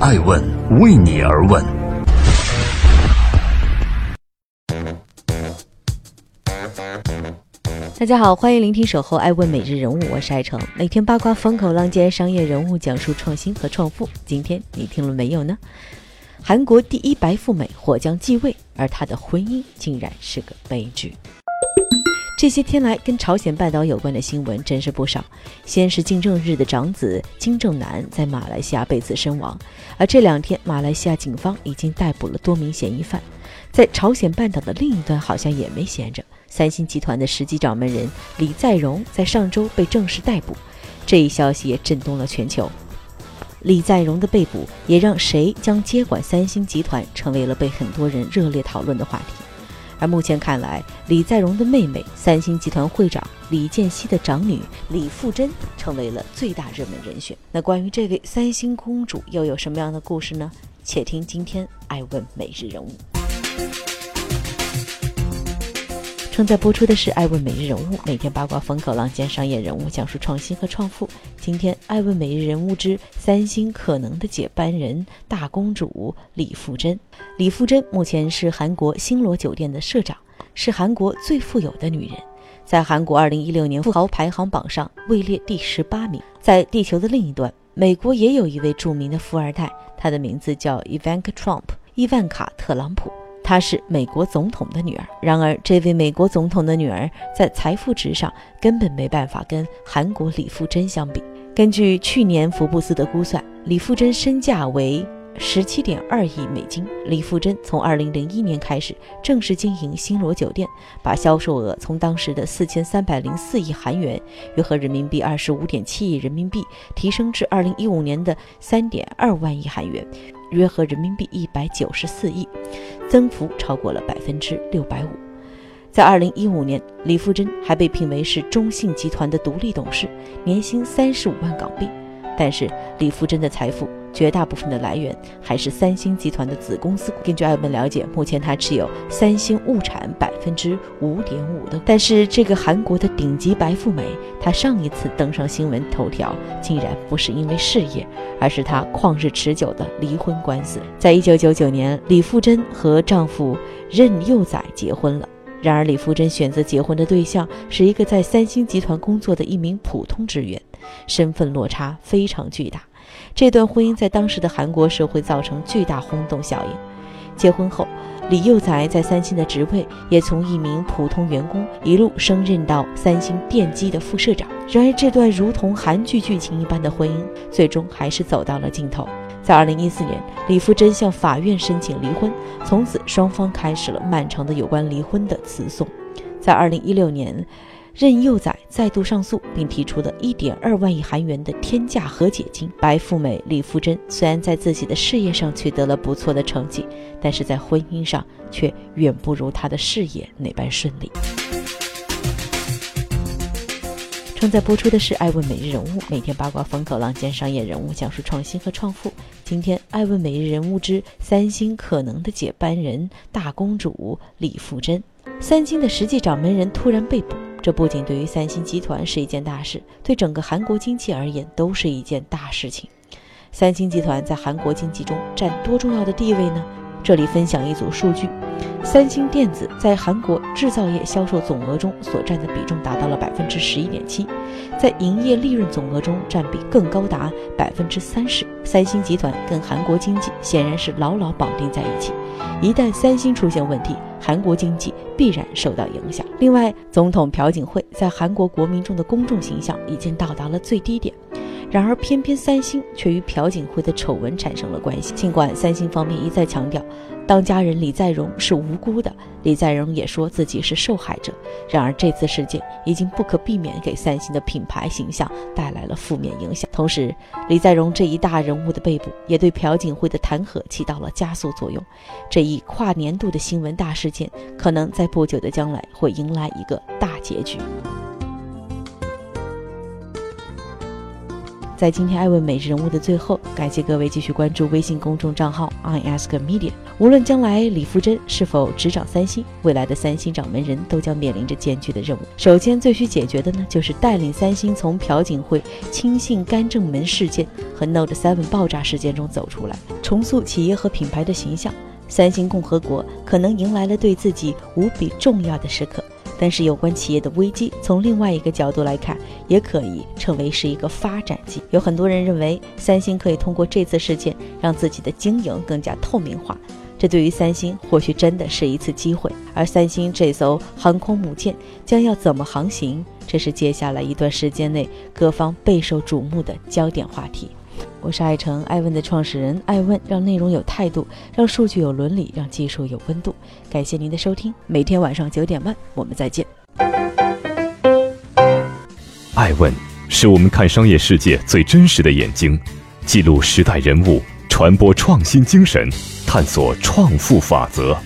爱问为你而问。大家好，欢迎聆听《守候爱问每日人物》，我是爱成，每天八卦风口浪尖商业人物讲述创新和创富。今天你听了没有呢？韩国第一白富美或将继位，而她的婚姻竟然是个悲剧。这些天来，跟朝鲜半岛有关的新闻真是不少。先是金正日的长子金正男在马来西亚被刺身亡，而这两天，马来西亚警方已经逮捕了多名嫌疑犯。在朝鲜半岛的另一端，好像也没闲着。三星集团的实际掌门人李在镕在上周被正式逮捕，这一消息也震动了全球。李在镕的被捕也让谁将接管三星集团成为了被很多人热烈讨论的话题。而目前看来，李在镕的妹妹三星集团会长李健熙的长女李富珍成为了最大热门人选。那关于这位三星公主又有什么样的故事呢？且听今天爱问每日人物。正在播出的是《爱问每日人物》，每天八卦风口浪尖商业人物讲述创新和创富。今天《爱问每日人物之三星可能的接班人大公主李富真》。李富真目前是韩国星罗酒店的社长，是韩国最富有的女人，在韩国2016年富豪排行榜上位列第十八名。在地球的另一端，美国也有一位著名的富二代，他的名字叫 Ivanka Trump，伊万卡·特朗普。她是美国总统的女儿，然而这位美国总统的女儿在财富值上根本没办法跟韩国李富真相比。根据去年福布斯的估算，李富真身价为十七点二亿美金。李富真从二零零一年开始正式经营星罗酒店，把销售额从当时的四千三百零四亿韩元（约合人民币二十五点七亿人民币）提升至二零一五年的三点二万亿韩元。约合人民币一百九十四亿，增幅超过了百分之六百五。在二零一五年，李富真还被聘为是中信集团的独立董事，年薪三十五万港币。但是，李富真的财富。绝大部分的来源还是三星集团的子公司。根据艾文了解，目前他持有三星物产百分之五点五的。但是这个韩国的顶级白富美，她上一次登上新闻头条，竟然不是因为事业，而是她旷日持久的离婚官司。在一九九九年，李富真和丈夫任佑宰结婚了。然而，李富真选择结婚的对象是一个在三星集团工作的一名普通职员，身份落差非常巨大。这段婚姻在当时的韩国社会造成巨大轰动效应。结婚后，李幼宰在三星的职位也从一名普通员工一路升任到三星电机的副社长。然而，这段如同韩剧剧情一般的婚姻，最终还是走到了尽头。在2014年，李富真向法院申请离婚，从此双方开始了漫长的有关离婚的词讼。在2016年。任佑宰再度上诉，并提出了一点二万亿韩元的天价和解金。白富美李富真虽然在自己的事业上取得了不错的成绩，但是在婚姻上却远不如她的事业那般顺利。正在播出的是《爱问每日人物》，每天八卦风口浪尖商业人物讲述创新和创富。今天《爱问每日人物之三星可能的接班人大公主李富真》，三星的实际掌门人突然被捕。这不仅对于三星集团是一件大事，对整个韩国经济而言都是一件大事情。三星集团在韩国经济中占多重要的地位呢？这里分享一组数据：三星电子在韩国制造业销售总额中所占的比重达到了百分之十一点七，在营业利润总额中占比更高达百分之三十。三星集团跟韩国经济显然是牢牢绑定在一起，一旦三星出现问题，韩国经济必然受到影响。另外，总统朴槿惠在韩国国民中的公众形象已经到达了最低点。然而，偏偏三星却与朴槿惠的丑闻产生了关系。尽管三星方面一再强调，当家人李在镕是无辜的，李在镕也说自己是受害者。然而，这次事件已经不可避免给三星的品牌形象带来了负面影响。同时，李在镕这一大人物的被捕，也对朴槿惠的弹劾起到了加速作用。这一跨年度的新闻大事件，可能在不久的将来会迎来一个大结局。在今天艾问每日人物的最后，感谢各位继续关注微信公众账号 i ask media。无论将来李富真是否执掌三星，未来的三星掌门人都将面临着艰巨的任务。首先，最需解决的呢，就是带领三星从朴槿惠亲信干政门事件和 Note 7爆炸事件中走出来，重塑企业和品牌的形象。三星共和国可能迎来了对自己无比重要的时刻。但是，有关企业的危机，从另外一个角度来看，也可以称为是一个发展机。有很多人认为，三星可以通过这次事件让自己的经营更加透明化，这对于三星或许真的是一次机会。而三星这艘航空母舰将要怎么航行，这是接下来一段时间内各方备受瞩目的焦点话题。我是爱成爱问的创始人，爱问让内容有态度，让数据有伦理，让技术有温度。感谢您的收听，每天晚上九点半我们再见。爱问是我们看商业世界最真实的眼睛，记录时代人物，传播创新精神，探索创富法则。